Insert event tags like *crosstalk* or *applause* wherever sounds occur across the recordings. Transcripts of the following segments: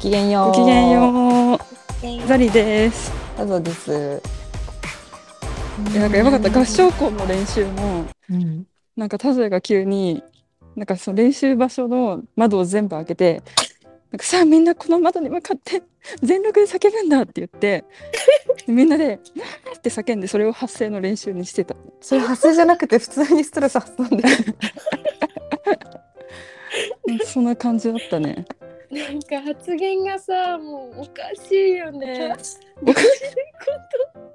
きげんよう。ごきげんよう。ザリです。タゾです。いやなんかやばかった合唱コンの練習もうん。なんか田添が急になんかその練習場所の窓を全部開けてなんかさあみんなこの窓に向かって全力で叫ぶんだって言ってでみんなで「なーって叫んでそれを発声の練習にしてた。それ発声じゃなくて普通にストレス発散で。*laughs* うんそんな感じだったね。*laughs* なんか発言がさもうおかしいよね。おかしいこと？考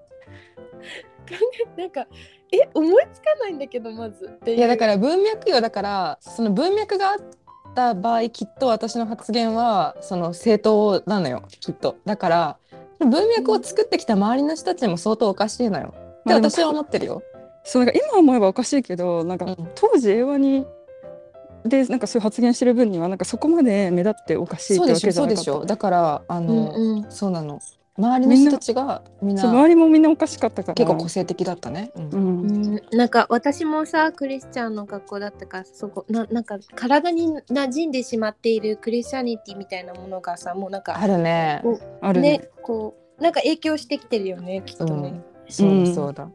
*laughs* えなんかえ思いつかないんだけどまずっていやだから文脈よだからその文脈があった場合きっと私の発言はその正当なのよきっと。だから文脈を作ってきた周りの人たちも相当おかしいのよ。って私は思ってるよ。そうなんか今思えばおかしいけどなんかうん当時英和にでなんかそういう発言してる分にはなんかそこまで目立っておかしいってそうでしょわけじゃなかったそうでしょ。だからあうんの、うんそうなの。周りの人たちがみんなそう周りもみんなおかしかったから結構個性的だったね。うんうんうんなんか私もさクリスチャンの学校だったからそこななんか体に馴染んでしまっているクリスチャニティみたいなものがさもうなんかあるね。あるねねこうなんか影響してきてるよねきっとね、そううんだそうだ。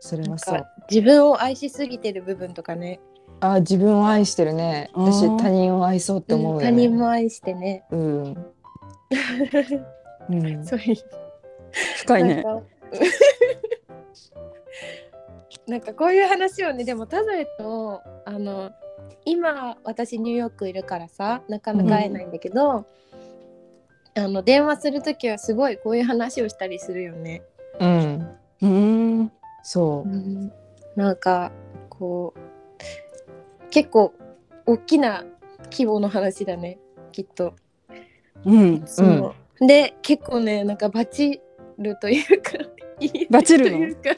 それなんはそうか。自分を愛しすぎてる部分とかねあ自分を愛してるね。私他人を愛そうって思うよね。他人も愛してねうん。うん。*laughs* そういう深いね。なんか *laughs* なんかこういう話をねでも田添とあの今私ニューヨークいるからさなかなか会えないんだけど、あの電話する時はすごいこういう話をしたりするよね。うん。うんそう。なんかこう結構大きな規模の話だねきっと。うんそうで結構ねなんかバチるというか *laughs* バチるの？というか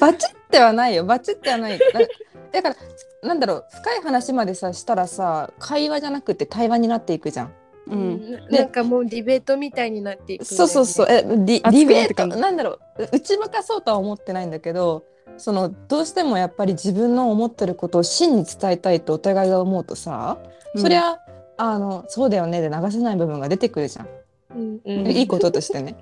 バチってはないよ。バチってはない。だだからなんだろう深い話までさしたらさ会話じゃなくて対話になっていくじゃん。うんななんかもうディベートみたいになっていくね、そうそうそう。えディデ熱ィベート？くなんだろう打ち負かそうとは思ってないんだけど。そのどうしてもやっぱり自分の思ってることを真に伝えたいとお互いが思うとさ、そりゃあのそうだよねで流せない部分が出てくるじゃん。うんうんいいこととしてね。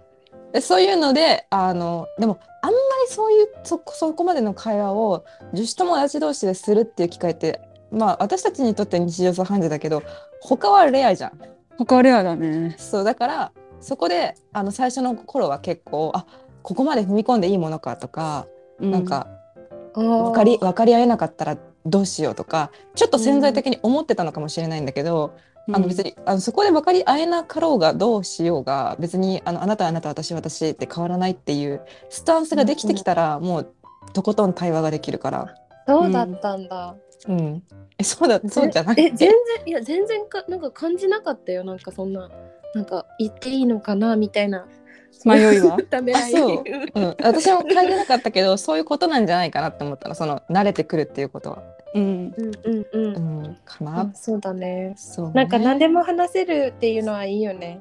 でそういうのであのでもあんまりそういうそそこまでの会話を女子友達同士でするっていう機会ってまあ私たちにとっては日常茶飯事だけど他はレアじゃん。他はレアだね。そうだからそこであの最初の頃は結構あここまで踏み込んでいいものかとか、うなんか分かり分かり合えなかったらどうしようとかちょっと潜在的に思ってたのかもしれないんだけど、あの別にあのそこで分かり合えなかろうがどうしようが別にあのあなたはあなた私は私って変わらないっていうスタンスができてきたら、もうとことん対話ができるから。そうだったんだ。うん、えそうだそうじゃないえ全然いや全然かなんか感じなかったよ。なんかそんななんか言っていいのかなみたいな。迷いは？*laughs* そう。うん、私も感じなかったけど *laughs* そういうことなんじゃないかなって思ったの。その慣れてくるっていうことは。うん。うんうんうん、うん、かあな。そうだね。そうね。なんか何でも話せるっていうのはいいよね。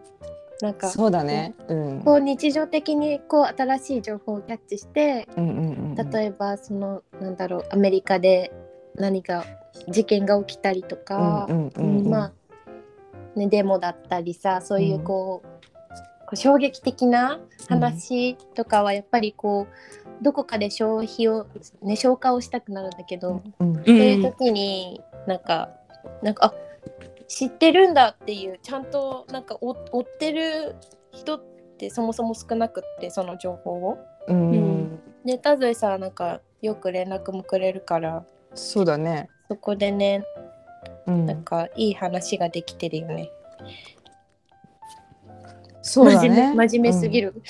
なんかそうだね。うん。こう日常的にこう新しい情報をキャッチしてうんうんうんうん。例えばそのなんだろうアメリカで何か事件が起きたりとか、まあねデモだったりさそういうこう,、こう衝撃的な話とかはやっぱりこうどこかで消費をね消化をしたくなるんだけど、うんうそういうん時になんかなんかあ知ってるんだっていうちゃんとなんか追追ってる人ってそもそも少なくってその情報を。うんうん。で田添さんはなんかよく連絡もくれるからそうだね。そこでねうんなんかいい話ができてるよね。そうだ真面ね。目真面目すぎる。る。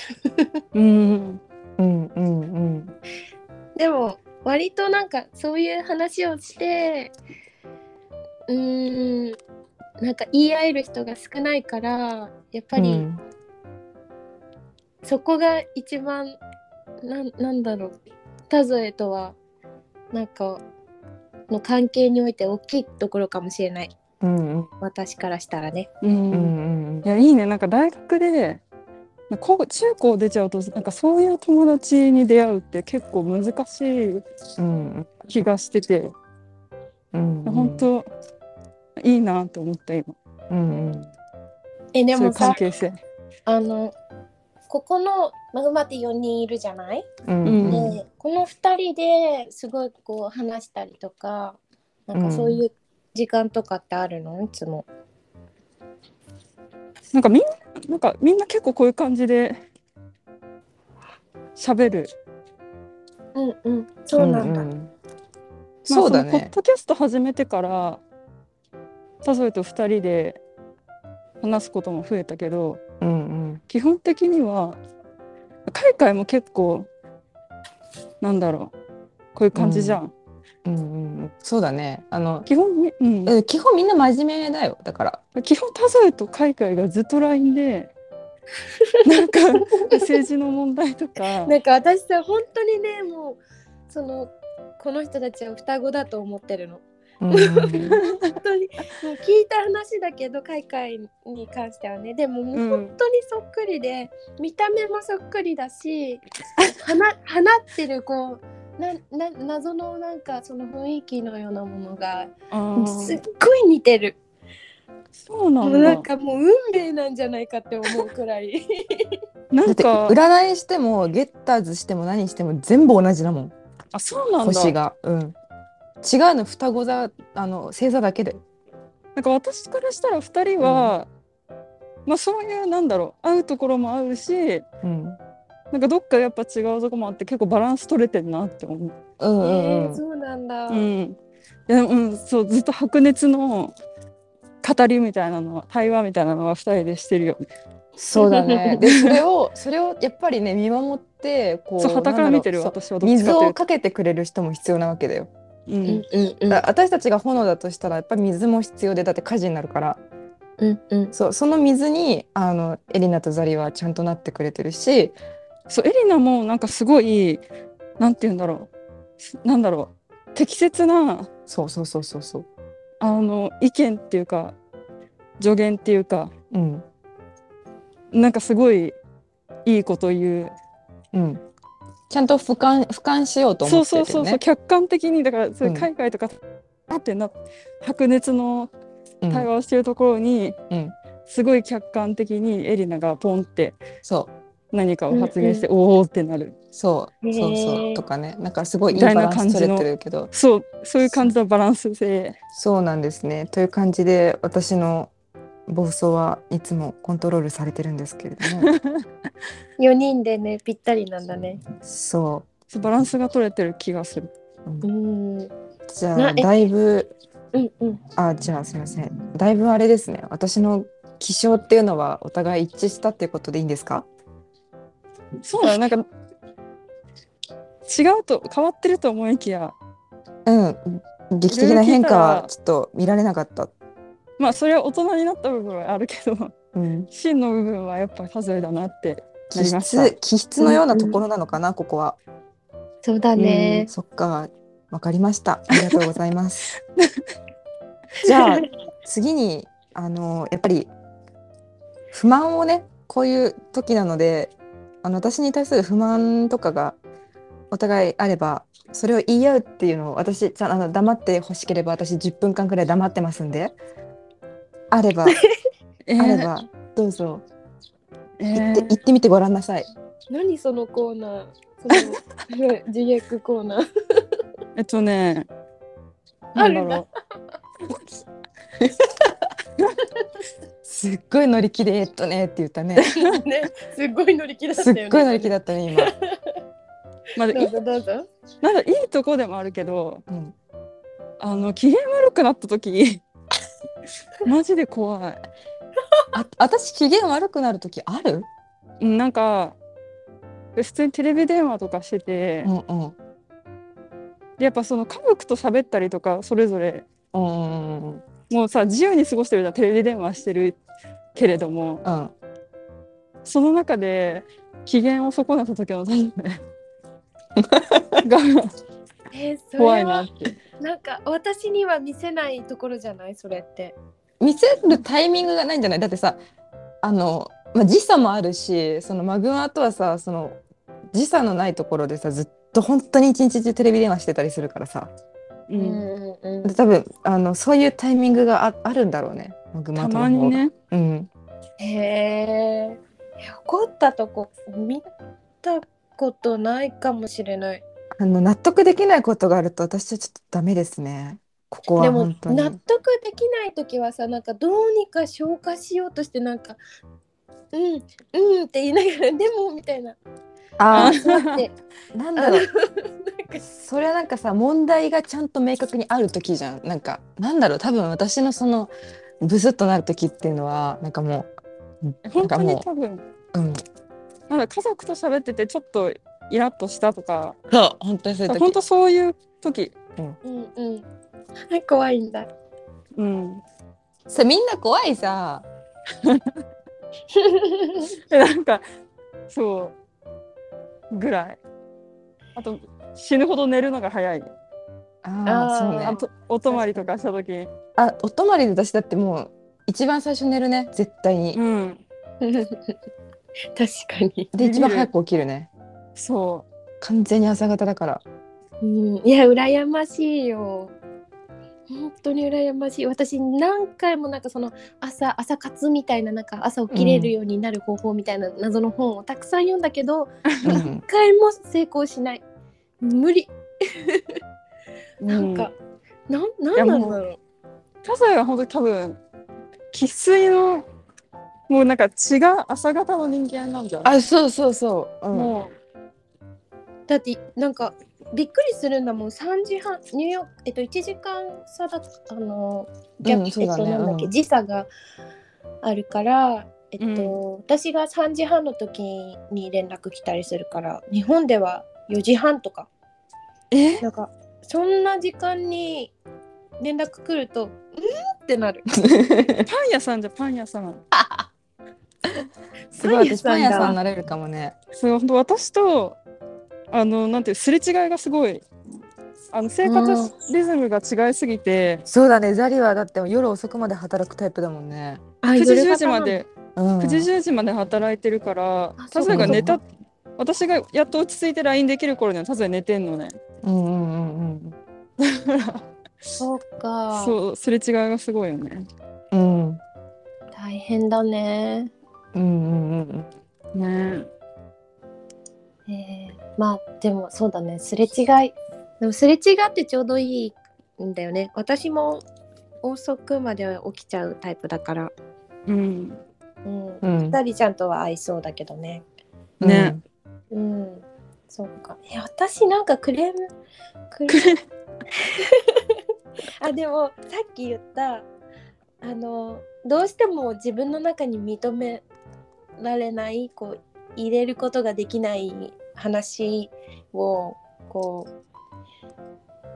うんうんうんうんでも割となんかそういう話をしてうーんなんか言い合える人が少ないからやっぱりうんそこが一番なんなんだろう田添とはなんかの関係において大きいところかもしれない。うんうん。私からしたらね。ううんんうん。いやいいね。なんか大学で高中高出ちゃうとなんかそういう友達に出会うって結構難しいうん気がしてて、うん本当いいなと思った今。うんうん。えでもさ関係性。あのここのマグマって4人いるじゃない、うんうんでこの2人ですごいこう話したりとかなんかそういう時間とかってあるの？いつも。なんかみんななんかみんな結構こういう感じで喋る。うんうんそうなんだ。んまあそうだのポッね。ドキャスト始めてから田添と2人で話すことも増えたけどうんうん基本的には海外も結構なんだろうこういう感じじゃん。うんうんそうだね。あの基本み、うん、え基本みんな真面目だよ。だから。基本田添と海外がずっと LINE で *laughs* なんか政治の問題とかなんか私さ本当にねもうそのこの人たちは双子だと思ってるの。うん本当にもう聞いた話だけど海外に関してはねでももううん本当にそっくりで、見た目もそっくりだし放放ってるこうなな謎のなんかその雰囲気のようなものがすっごい似てる。そうなもうなんだんかもう運命なんじゃないかって思うくらい。だってなんか占いしてもゲッターズしても何しても全部同じだもん。あそうなんだ星が。うん。違うの双子座あの星座だけで。なんか私からしたら2人は、まあそういうなんだろう会うところもあるしうん。なんかどっかやっぱ違うとこもあって結構バランス取れてるなって思う。うんうんえーうん。そうなんだ。うん、いやうんそうずっと白熱の語りみたいなのは対話みたいなのは2人でしてるよね。そうだね。*laughs* でそれをそれをやっぱりね見守ってこうそう傍から見てる私は水。をかけてくれる人も必要なわけだよ。ううんんうんうん。だ私たちが炎だとしたらやっぱり水も必要でだって火事になるから。うんうん。そうその水にあのエリナとザリはちゃんとなってくれてるしそうエリナもなんかすごいなんて言うんだろう。なんだろう。適切なそうそうそうそうそう。あの意見っていうか助言っていうかうん。なんかすごいいいこと言う。うんちゃんと俯瞰俯瞰しようとそう思ってね。そうそうそう客観的にだからそういううん。海外とか、あってな白熱のうん。対話をしてるところに、うん。すごい客観的にエリナがポンってそう。何かを発言して、おおってなる。そう。そうそう。とかね。なんかすごいいいみたいバランス取な感じの。れてるけど。そう。そういう感じのバランスでそうなんですね。という感じで私の暴走はいつもコントロールされてるんですけれども。*laughs* 4人でねぴったりなんだね。そバランスが取れてる気がする。う、ううん。んじゃあだいぶうんうん。あじゃあすみません。だいぶあれですね。私の気象っていうのはお互い一致したっていうことでいいんですか？そうだなんか違うと変わってると思いきや。うん。劇的な変化はちょっと見られなかった、まあそれは大人になった部分はあるけどうん、真の部分はやっぱ数えだなってな気りました。質気質のようなところなのかな、ここは。そうだね。そっか。わかりました。ありがとうございます。*laughs* じゃあ次にあのやっぱり不満をねこういう時なのであの私に対する不満とかがお互いあればそれを言い合うっていうのを私ちゃんあの黙ってほしければ私10分間くらい黙ってますんであれば *laughs* えあればどうぞえ言ってー言ってみてごらんなさい。何そのコーナー。その *laughs* 自虐コーナー。*laughs* えっとねなんだろすっごい乗り気でえっとねって言ったね。ね、すっごい乗り気だったすよね。っごい乗り気だったね今。う、まあ、いどうぞどうぞ。なんかいいとこでもあるけどうん、あの機嫌悪くなった時 *laughs* マジで怖い。あ私機嫌悪くなる時ある？うんなんか普通にテレビ電話とかしてて、うんうんでやっぱその家族と喋ったりとかそれぞれうんうんうんもうさ自由に過ごしてるじゃんテレビ電話してるけれどもうん。その中で機嫌を損ねた時のタイムが怖いなはって。なんか私には見せないところじゃない？それって。見せるタイミングがないんじゃない？だってさあのまあ時差もあるしそのマグマとはさその時差のないところでさずっと本当に一日中テレビ電話してたりするからさ。う、うんんうんで多分あのそういうタイミングがああるんだろうね。マグマたとの方が。まにねうん。へえ怒ったとこ見たことないかもしれないあの納得できないことがあると私はちょっとダメですね。ここはでも本当に。納得できない時はさなんかどうにか消化しようとしてなんか「うんうん」って言いながら「でも」みたいなあだってあ、*laughs* なんだろう。それはなんかさ問題がちゃんと明確にある時じゃん。なんかなんだろう多分私のそのブスッとなる時っていうのはなんかもう本当に多分う、うん、なんだ家族と喋っててちょっとイラッとしたとかそう本当にそういう時。本当そういう時。うん。うん怖いんだ。うん。それみんな怖いさ。え *laughs* なんかそうぐらい。あと死ぬほど寝るのが早い。ああそうね。あ。とお泊まりとかした時。にあお泊まりで私だってもう一番最初寝るね。絶対に。うん。*laughs* 確かに、で一番早く起きるね。そ完全に朝方だから。うん、いや羨ましいよ。本当に羨ましい。私何回もなんかその朝朝活みたいななんか朝起きれるようになる方法みたいな謎の本をたくさん読んだけど、*laughs* うん。一回も成功しない。無理。うなんか、なんいなんなんだろう。サザエは本当に多分生粋のもうなんか血が朝方の人間なんじゃない？あそうそうそう。うん、もだってなんかびっくりするんだもん。3時半ニューヨークえっと1時間差だあの。ギャップ、うんね。となんだっけ、うん。時差があるからえっと、うん。私が3時半の時に連絡来たりするから日本では4時半とか。え？なんかそんな時間に連絡来るとうんってなる。*laughs* パン屋さんじゃパン屋さん。*laughs* すごい私パパン屋さんだ。ン屋さんになれるかもね。そう本当私とあのなんていうすれ違いがすごいあの生活リズムが違いすぎて、そうだね。ザリはだって夜遅くまで働くタイプだもんね。あ9時10夜型時まで、うん、9時10時まで働いてるからあタズヤが寝た私がやっと落ち着いて LINE できる頃にはタズヤ寝てんのね。うんうんうん *laughs* そうか。そうすれ違いがすごいよね。うん。うん大変だね。うんうんうん。ね。えーまあでもそうだね。すれ違い。でもすれ違ってちょうどいいんだよね。私も遅くまで起きちゃうタイプだから。うん。うん。うん。二人ちゃんとは合いそうだけどね。うん。ねうん。そうか。え私なんかクレーム？クレーム。*laughs* あでもさっき言ったあのどうしても自分の中に認められないこう入れることができない話をこう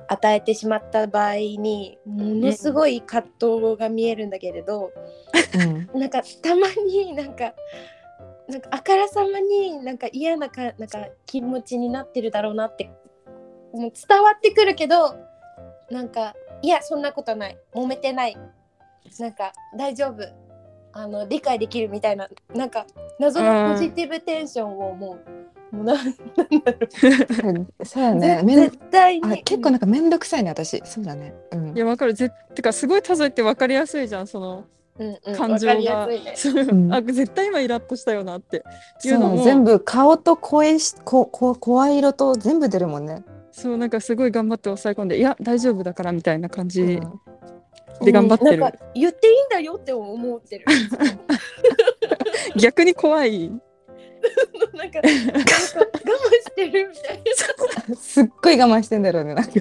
与えてしまった場合にものすごい葛藤が見えるんだけれど、うん。なんかたまになんかなんかあからさまになんか嫌なかなんか気持ちになってるだろうなってもう伝わってくるけどなんかいやそんなことない。揉めてない。なんか大丈夫。あの理解できるみたいななんか謎のポジティブテンションをもう,、もうなんなんだろう、*laughs* そうやね。ぜめん絶対に。あ結構なんかめんどくさいね私。そうだね。うん。い。やわかる。ぜてかすごいタズヤって分かりやすいじゃんそのうんうん。感情が、*laughs* あ絶対今イラッとしたよなっていそううのも全部顔と声しここ声色と全部出るもんね。そうなんかすごい頑張って抑え込んでいや大丈夫だからみたいな感じうん。で頑張ってる。うんなんか言っていいんだよって思ってる。*laughs* 逆に怖いなんかなんか我慢してるみたいな *laughs* すっごい我慢してんだろうねなんか。